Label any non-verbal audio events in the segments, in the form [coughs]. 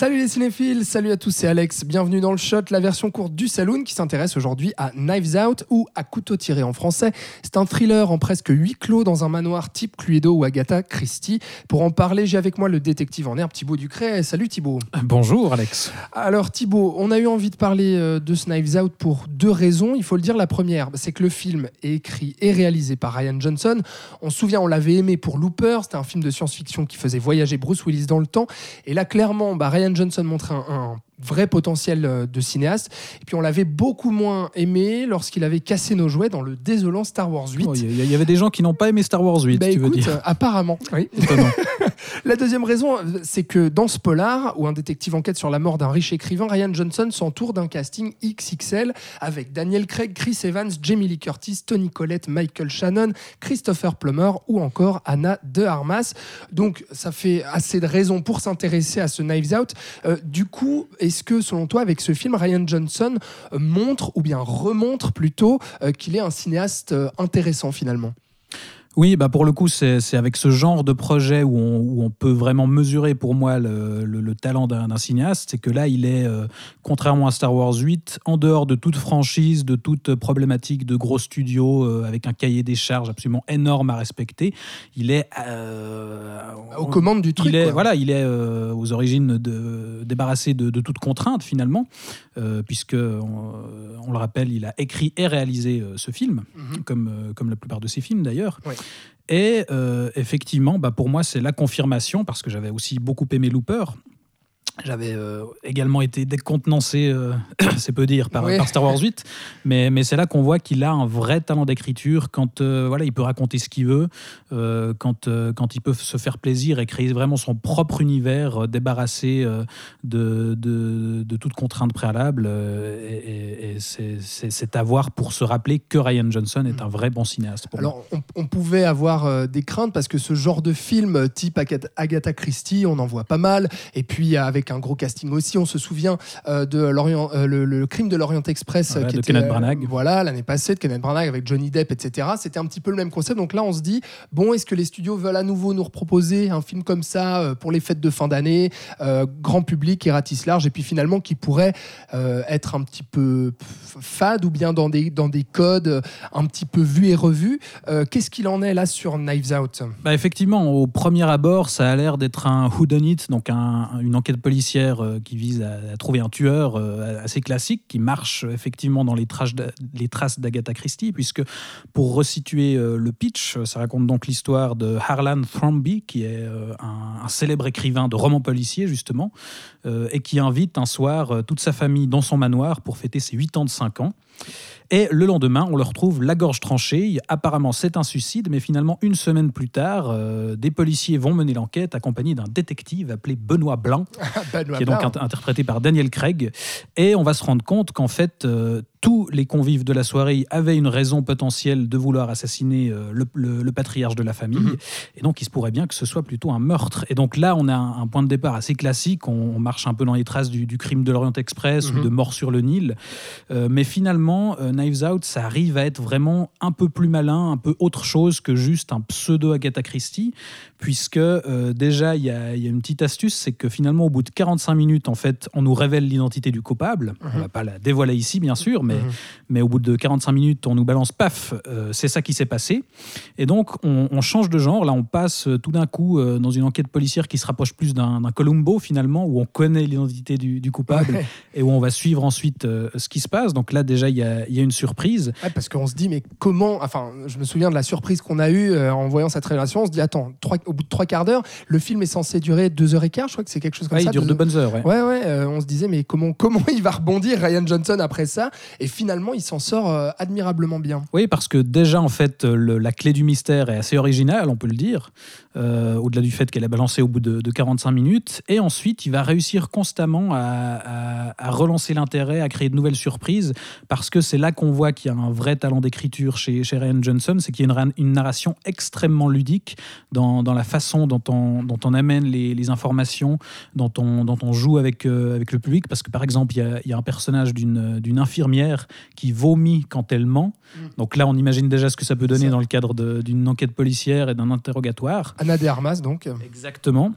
Salut les cinéphiles, salut à tous, c'est Alex. Bienvenue dans le Shot, la version courte du Saloon qui s'intéresse aujourd'hui à Knives Out ou à Couteau tiré en français. C'est un thriller en presque huis clos dans un manoir type Cluedo ou Agatha Christie. Pour en parler, j'ai avec moi le détective en herbe Thibaut Ducret. Salut Thibaut. Bonjour Alex. Alors Thibaut, on a eu envie de parler euh, de ce Knives Out pour deux raisons. Il faut le dire, la première, c'est que le film est écrit et réalisé par Ryan Johnson. On se souvient, on l'avait aimé pour Looper, c'était un film de science-fiction qui faisait voyager Bruce Willis dans le temps. Et là, clairement, bah, Ryan Johnson montre un, un vrai potentiel euh, de cinéaste. Et puis on l'avait beaucoup moins aimé lorsqu'il avait cassé nos jouets dans le désolant Star Wars 8. Oh, Il y, y avait des gens qui n'ont pas aimé Star Wars 8, Bah, tu veux dire. euh, apparemment. Oui. [laughs] La deuxième raison, euh, c'est que dans ce polar, où un détective enquête sur la mort d'un riche écrivain, Ryan Johnson s'entoure d'un casting XXL avec Daniel Craig, Chris Evans, Jamie Lee Curtis, Tony Collette, Michael Shannon, Christopher Plummer ou encore Anna de Armas. Donc ça fait assez de raisons pour s'intéresser à ce Knives Out. Euh, du coup, est-ce que selon toi, avec ce film, Ryan Johnson montre, ou bien remontre plutôt, euh, qu'il est un cinéaste euh, intéressant finalement? Oui, bah pour le coup, c'est avec ce genre de projet où on, où on peut vraiment mesurer pour moi le, le- le talent d'un cinéaste. C'est que là, il est, euh, contrairement à Star Wars 8, en dehors de toute franchise, de toute problématique de gros studios, euh, avec un cahier des charges absolument énorme à respecter. Il est. euh, Aux commandes du truc. il est, quoi. voilà, il est aux origines de, débarrassé de, de toute contrainte finalement, puisque on, on le rappelle, il a écrit et réalisé ce film, Mhm. comme, comme la plupart de ses films d'ailleurs. Et euh, effectivement, bah, pour moi, c'est la confirmation, parce que j'avais aussi beaucoup aimé Looper. J'avais euh, également été décontenancé, euh, [coughs] c'est peu dire, par, Star Wars 8, mais, mais c'est là qu'on voit qu'il a un vrai talent d'écriture quand euh, voilà, il peut raconter ce qu'il veut, quand, quand il peut se faire plaisir et créer vraiment son propre univers, débarrassé de, de, de toute contrainte préalable. et c'est- à voir pour se rappeler que Ryan Johnson est un vrai bon cinéaste. Pour. Alors, on, on pouvait avoir des craintes parce que ce genre de film type Agatha- Christie, on en voit pas mal. Et puis, euh, avec un gros casting aussi, on se souvient euh, de l'Orient, euh, le, le crime de l'Orient Express qui de était, Kenneth Branagh. voilà, l'année passée, de Kenneth Branagh avec Johnny Depp, etc. C'était un petit peu le même concept. Donc là, on se dit, bon, est-ce que les studios veulent à nouveau nous reproposer un film comme ça euh, pour les fêtes de fin d'année, euh, grand public et ratisse large, et puis finalement qui pourrait euh, être un petit peu fade ou bien dans des, dans des codes un petit peu vus et revus. Euh, Qu'est-ce qu'il en est là sur Knives Out? Bah, effectivement, au premier abord, ça a l'air d'être un whodunit, donc un- une enquête policière euh, qui vise à, trouver un tueur euh, assez classique, qui marche effectivement dans les, les traces d'Agatha Christie, puisque pour resituer euh, le pitch, ça raconte donc l'histoire de Harlan Thrombey, qui est un, un célèbre écrivain de romans policiers, justement, et qui invite un soir toute sa famille dans son manoir pour fêter ses 8 ans de 5 ans. Et le lendemain, on le retrouve la gorge tranchée. Apparemment, c'est un suicide, mais finalement, une semaine plus tard, euh, des policiers vont mener l'enquête accompagnés d'un détective appelé Benoît Blanc, [laughs] Benoît qui est donc Blanc. interprété par Daniel Craig. Et on va se rendre compte qu'en fait, euh, tous les convives de la soirée avaient une raison potentielle de vouloir assassiner euh, le, le- le patriarche de la famille. Mhm. Et donc, il se pourrait bien que ce soit plutôt un meurtre. Et donc là, on a un, un point de départ assez classique. On, on marche un peu dans les traces du, du crime de l'Orient Express Mhm. ou de Mort sur le Nil. Euh, mais finalement, euh, Knives Out, ça arrive à être vraiment un peu plus malin, un peu autre chose que juste un pseudo Agatha Christie, puisque euh, déjà, il y, a il y a une petite astuce, c'est que finalement, au bout de 45 minutes, en fait, on nous révèle l'identité du coupable. On Mhm. va pas la dévoiler ici, bien sûr, mais, Mhm. mais au bout de 45 minutes, on nous balance, paf, euh, c'est ça qui s'est passé. Et donc, on, on change de genre. Là, on passe euh, tout d'un coup euh, dans une enquête policière qui se rapproche plus d'un Columbo, finalement, où on connaît l'identité du, du coupable Ouais. et où on va suivre ensuite euh, ce qui se passe. Donc là, déjà, il y a, il y a une surprise. Ouais, parce qu'on se dit, mais comment. Enfin, je me souviens de la surprise qu'on a eue en voyant cette révélation. On se dit, attends, trois- au bout de trois quarts d'heure, le film est censé durer deux heures et quart. Je crois que c'est quelque chose comme Ouais, ça. il dure deux- de bonnes heures. ouais. Ouais, on se disait, mais comment, [laughs] comment il va rebondir Ryan Johnson après ça? Et finalement il s'en sort euh, admirablement bien. Oui, parce que déjà en fait la clé du mystère est assez originale, on peut le dire, euh, au-delà du fait qu'elle est balancée au bout de, de 45 minutes, et ensuite il va réussir constamment à, à- à relancer l'intérêt, à créer de nouvelles surprises, parce que c'est là qu'on voit qu'il y a un vrai talent d'écriture chez, chez Ryan Johnson, c'est qu'il y a une, ra- une narration extrêmement ludique dans, dans la façon dont on, dont on amène les, les informations, dont on, dont on joue avec, euh, avec le public, parce que par exemple il y a, il y a un personnage d'une infirmière qui vomit quand elle ment, donc là on imagine déjà ce que ça peut donner dans le cadre d'une enquête policière et d'un interrogatoire. Anna de Armas donc. Exactement.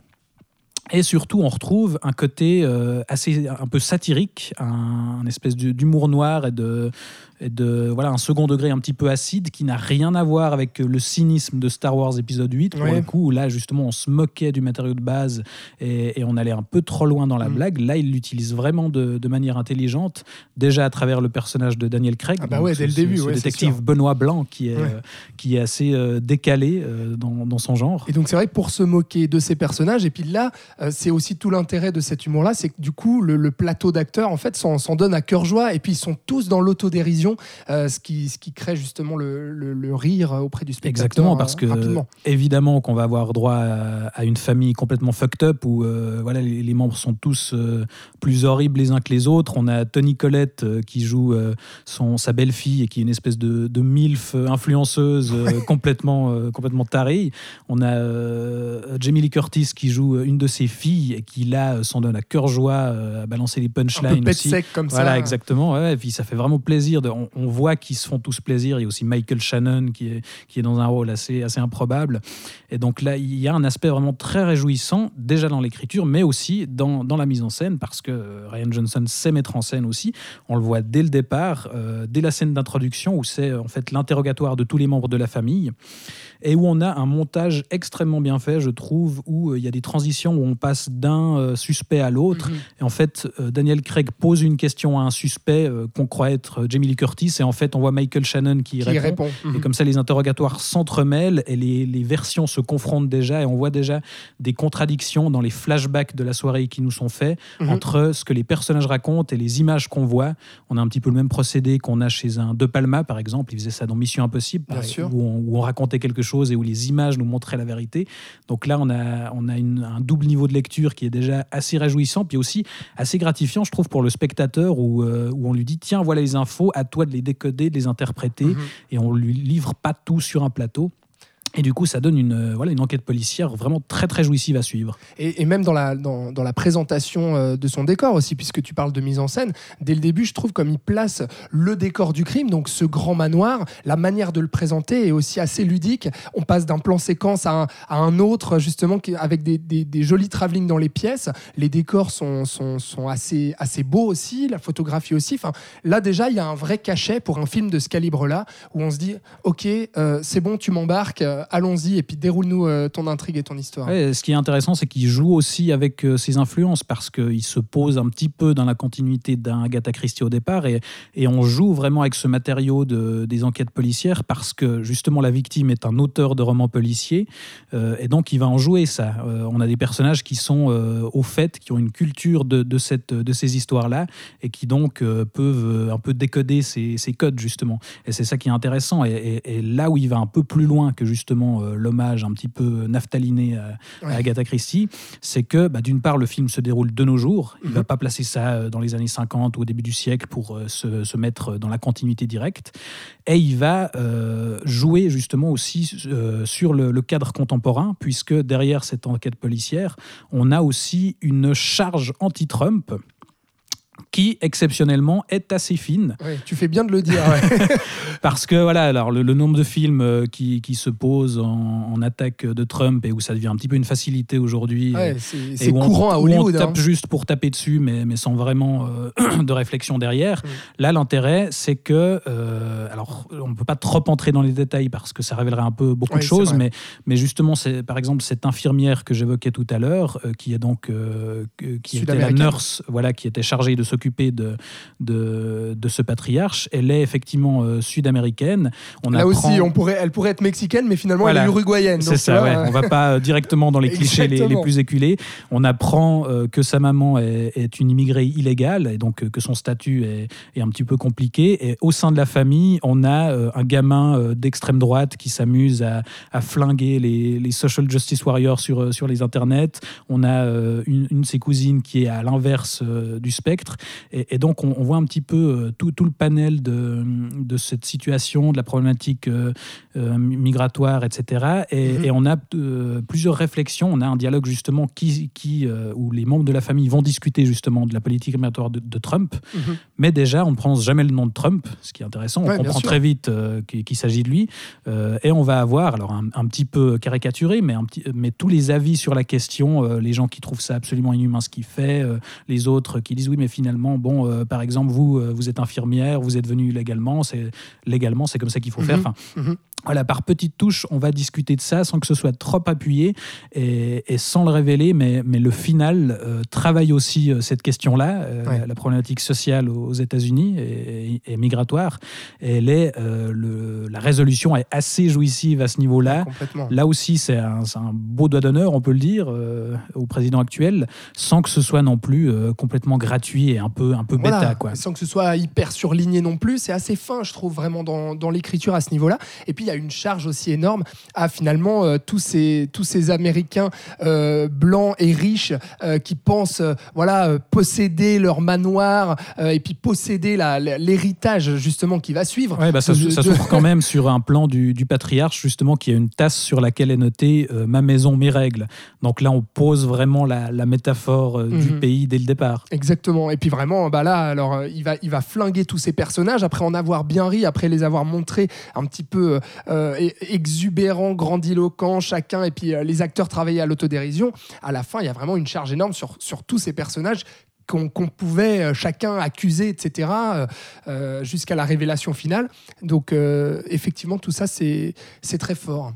Et surtout, on retrouve un côté euh, assez un peu satirique, un, espèce d'humour noir et de, de voilà un second degré un petit peu acide qui n'a rien à voir avec le cynisme de Star Wars épisode 8 pour Ouais. le coup où là justement on se moquait du matériau de base et, et on allait un peu trop loin dans la Mm. blague. Là, il l'utilise vraiment de, de manière intelligente, déjà à travers le personnage de Daniel Craig, Ah bah ouais, ce- dès le début, ce ouais, détective. Benoît Blanc qui est euh, qui est assez euh, décalé euh, dans, dans son genre. Et donc c'est vrai que pour se moquer de ces personnages, et puis là, c'est aussi tout l'intérêt de cet humour-là, c'est que du coup, le, le plateau d'acteurs, en fait, s'en donne à cœur joie, et puis ils sont tous dans l'autodérision, euh, ce, qui, ce qui crée justement le, le- le rire auprès du spectateur. Exactement, parce euh, que rapidement. évidemment qu'on va avoir droit à, à une famille complètement fucked up où euh, voilà, les, les membres sont tous euh, plus horribles les uns que les autres. On a Tony Collette euh, qui joue euh, son, sa belle-fille et qui est une espèce de, de MILF euh, influenceuse euh, complètement, euh, complètement tarée. On a euh, Jamie Lee Curtis qui joue une de ses filles et qui là euh, s'en donne à cœur joie euh, à balancer les Un peu punchlines pet aussi. sec comme Voilà, ça. exactement. ouais, et puis ça fait vraiment plaisir. De, on, on voit qu'ils se font tous plaisir. Il y a aussi Michael Shannon qui est, qui est dans un rôle assez, assez improbable. Et donc là, il y a un aspect vraiment très réjouissant, déjà dans l'écriture, mais aussi dans, dans la mise en scène, parce que euh, Ryan Johnson sait mettre en scène aussi. On le voit dès le départ, euh, dès la scène d'introduction, où c'est en fait l'interrogatoire de tous les membres de la famille, et où on a un montage extrêmement bien fait, je trouve, où euh, il y a des transitions où on passe d'un euh, suspect à l'autre. Mhm. Et en fait, euh, Daniel Craig pose une question à un suspect qu'on croit être Jamie Lee Curtis, et en fait, on voit Michael Shannon qui, Qui répond. répond. Et Mhm. comme ça, les interrogatoires s'entremêlent et les, les versions se confrontent déjà, et on voit déjà des contradictions dans les flashbacks de la soirée qui nous sont faits Mhm. entre ce que les personnages racontent et les images qu'on voit. On a un petit peu le même procédé qu'on a chez un De Palma, par exemple. Il faisait ça dans Mission Impossible, Bien pareil, sûr. Où, on, où on racontait quelque chose et où les images nous montraient la vérité. Donc là, on a, on a une- un double niveau de lecture qui est déjà assez réjouissant, puis aussi assez gratifiant, je trouve, pour le spectateur, où, euh, où on lui dit tiens, voilà les infos, à toi de les décoder, de les interpréter, Mhm. et on lui livre pas tout sur un plateau. Et du coup, ça donne une, euh, voilà, une enquête policière vraiment très très jouissive à suivre. Et, même dans la, dans, dans la présentation euh, de son décor aussi, puisque tu parles de mise en scène, dès le début, je trouve comme il place le décor du crime, donc ce grand manoir, la manière de le présenter est aussi assez ludique. On passe d'un plan séquence à un, à un autre, justement, avec des, des, jolis travelling dans les pièces. Les décors sont, sont, sont assez, assez beaux aussi, la photographie aussi. Enfin, là, déjà, il y a un vrai cachet pour un film de ce calibre-là, où on se dit, OK, euh, c'est bon, tu m'embarques, allons-y, et puis déroule-nous euh, ton intrigue et ton histoire. Ouais, ce qui est intéressant, c'est qu'il joue aussi avec euh, ses influences parce qu'il se pose un petit peu dans la continuité d'un Agatha Christie au départ et, on joue vraiment avec ce matériau de, des enquêtes policières parce que justement la victime est un auteur de romans policiers euh, et donc il va en jouer ça. Euh, on a des personnages qui sont euh, au fait, qui ont une culture de, ces histoires-là et qui donc euh, peuvent euh, un peu décoder ces, codes justement. Et c'est ça qui est intéressant. Et- et là où il va un peu plus loin que justement euh, l'hommage un petit peu naphtaliné à, à. Agatha Christie, c'est que bah, d'une part le film se déroule de nos jours. Il Mhm. va pas placer ça euh, dans les années 50 ou au début du siècle pour euh, se, se mettre dans la continuité directe. Et il va euh, jouer justement aussi euh, sur le, le cadre contemporain, puisque derrière cette enquête policière, on a aussi une charge anti-Trump qui exceptionnellement est assez fine Ouais, tu fais bien de le dire. ouais. [laughs] parce que voilà alors le, le nombre de films euh, qui, qui se posent en, en attaque de Trump et où ça devient un petit peu une facilité aujourd'hui Ouais, euh, c'est où on- courant à où Hollywood. on tape hein. juste pour taper dessus, mais, mais sans vraiment euh, [clears throat] de réflexion derrière. Mm. Là, l'intérêt, c'est que, euh, alors, on ne peut pas trop entrer dans les détails parce que ça révélerait un peu beaucoup de choses, mais, mais justement, c'est par exemple cette infirmière que j'évoquais tout à l'heure, euh, qui est donc qui était la nurse, voilà, qui était chargée de de s'occuper de, de, de, ce patriarche. Elle est effectivement euh, sud-américaine. On Là aussi, on pourrait, elle pourrait être mexicaine, mais finalement, elle est uruguayenne. C'est ça, ouais. on va pas directement dans les [laughs] clichés les, les, plus éculés. On apprend que sa maman est, est, une immigrée illégale, et donc que son statut est, est, un petit peu compliqué. Et au sein de la famille, on a un gamin d'extrême droite qui s'amuse à, à, flinguer les, les, social justice warriors sur, sur les internets. On a une, une de ses cousines qui est à l'inverse euh, du spectre. Et, donc, on, voit un petit peu euh, tout, tout le panel de, de, cette situation, de la problématique euh, migratoire, etc. Et, mhm. on a plusieurs réflexions. On a un dialogue justement qui, qui, où les membres de la famille vont discuter justement de la politique migratoire de, Trump. Mhm. Mais déjà, on ne prononce jamais le nom de Trump, ce qui est intéressant. On comprend très vite qu'il s'agit de lui. et on va avoir, alors un, petit peu caricaturé, mais, un petit, mais tous les avis sur la question, les gens qui trouvent ça absolument inhumain ce qu'il fait, les autres qui disent oui, mais finalement, bon, euh, par exemple, vous, euh, vous êtes infirmière, vous êtes venu légalement, c'est légalement, c'est comme ça qu'il faut faire. Mhm. Enfin, mhm. Voilà, par petites touches, on va discuter de ça sans que ce soit trop appuyé et, sans le révéler, mais, mais le final euh, travaille aussi cette question-là, la problématique sociale aux États-Unis et, migratoire. Et elle est, le, la résolution est assez jouissive à ce niveau-là. Là aussi, c'est un, un, beau doigt d'honneur, on peut le dire, au président actuel, sans que ce soit non plus complètement gratuit et un peu, un peu bêta. Quoi. Sans que ce soit hyper surligné non plus. C'est assez fin, je trouve, vraiment dans, dans l'écriture à ce niveau-là. Et puis, il y a une charge aussi énorme à finalement euh, tous, ces, tous ces Américains euh, blancs et riches euh, qui pensent voilà, posséder leur manoir et puis posséder l'héritage justement qui va suivre. Ouais, bah ça, s'ouvre quand même sur un plan du, du, patriarche, justement, qui a une tasse sur laquelle est noté Ma maison, mes règles. Donc là, on pose vraiment la, la métaphore du mhm. pays dès le départ. Exactement. Et puis vraiment, bah là, alors il va, il va flinguer tous ces personnages après en avoir bien ri, après les avoir montrés un petit peu euh, exubérants, grandiloquents, chacun, et puis euh, les acteurs travaillaient à l'autodérision. À la fin, il y a vraiment une charge énorme sur, sur tous ces personnages qu'on pouvait chacun accuser, etc., jusqu'à la révélation finale. Donc, effectivement, tout ça, c'est très fort.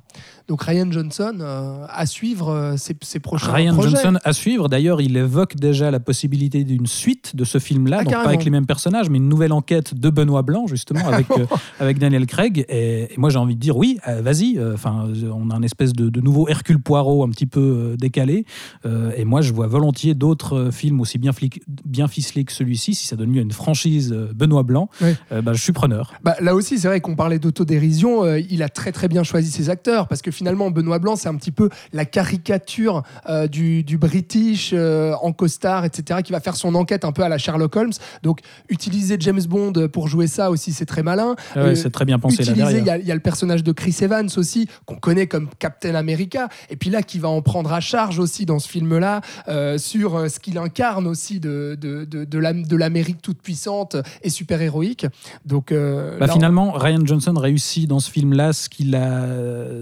Donc Ryan Johnson euh, à suivre euh, ses, ses, prochains Ryan Johnson à suivre. D'ailleurs, il évoque déjà la possibilité d'une suite de ce film-là, ah, donc pas avec les mêmes personnages, mais une nouvelle enquête de Benoît Blanc justement [laughs] avec euh, avec Daniel Craig. Et, moi, j'ai envie de dire oui, vas-y. Enfin, on a un espèce de, nouveau Hercule Poirot un petit peu décalé. et moi, je vois volontiers d'autres films aussi bien, bien ficelés que celui-ci, si ça donne lieu à une franchise Benoît Blanc. bah, je suis preneur. Bah, là aussi, c'est vrai qu'on parlait d'autodérision. il a très très bien choisi ses acteurs parce que finalement, Benoît Blanc, c'est un petit peu la caricature euh, du, British euh, en costard, etc., qui va faire son enquête un peu à la Sherlock Holmes. Donc, utiliser James Bond pour jouer ça aussi, c'est très malin. Ah c'est très bien pensé. Utiliser, il y, a le personnage de Chris Evans aussi, qu'on connaît comme Captain America, et puis là, qui va en prendre à charge aussi dans ce film-là, euh, sur ce qu'il incarne aussi de, de, de, l'Amérique toute puissante et super héroïque. Donc, bah, finalement, Ryan Johnson réussit dans ce film-là ce qu'il a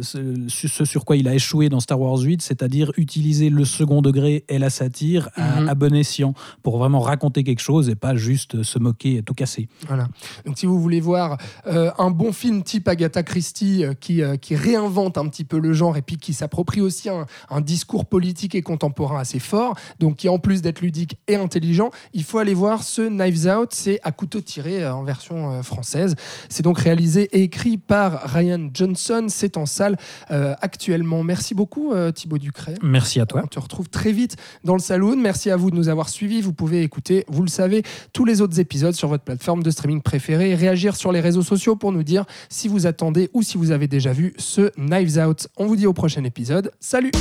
ce sur quoi il a échoué dans Star Wars 8, c'est-à-dire utiliser le second degré et la satire à, mhm. bon escient pour vraiment raconter quelque chose et pas juste se moquer et tout casser. Voilà. Donc si vous voulez voir euh, un bon film type Agatha Christie euh, qui, euh, qui réinvente un petit peu le genre et puis qui s'approprie aussi un, un, discours politique et contemporain assez fort, donc qui en plus d'être ludique et intelligent, il faut aller voir ce Knives Out, c'est à couteau tiré en version française. C'est donc réalisé et écrit par Ryan Johnson, c'est en salle actuellement. Merci beaucoup euh, Thibaut Ducret. Merci à toi. On te retrouve très vite dans le saloon. Merci à vous de nous avoir suivis. Vous pouvez écouter, vous le savez, tous les autres épisodes sur votre plateforme de streaming préférée réagir sur les réseaux sociaux pour nous dire si vous attendez ou si vous avez déjà vu ce Knives Out. On vous dit au prochain épisode. Salut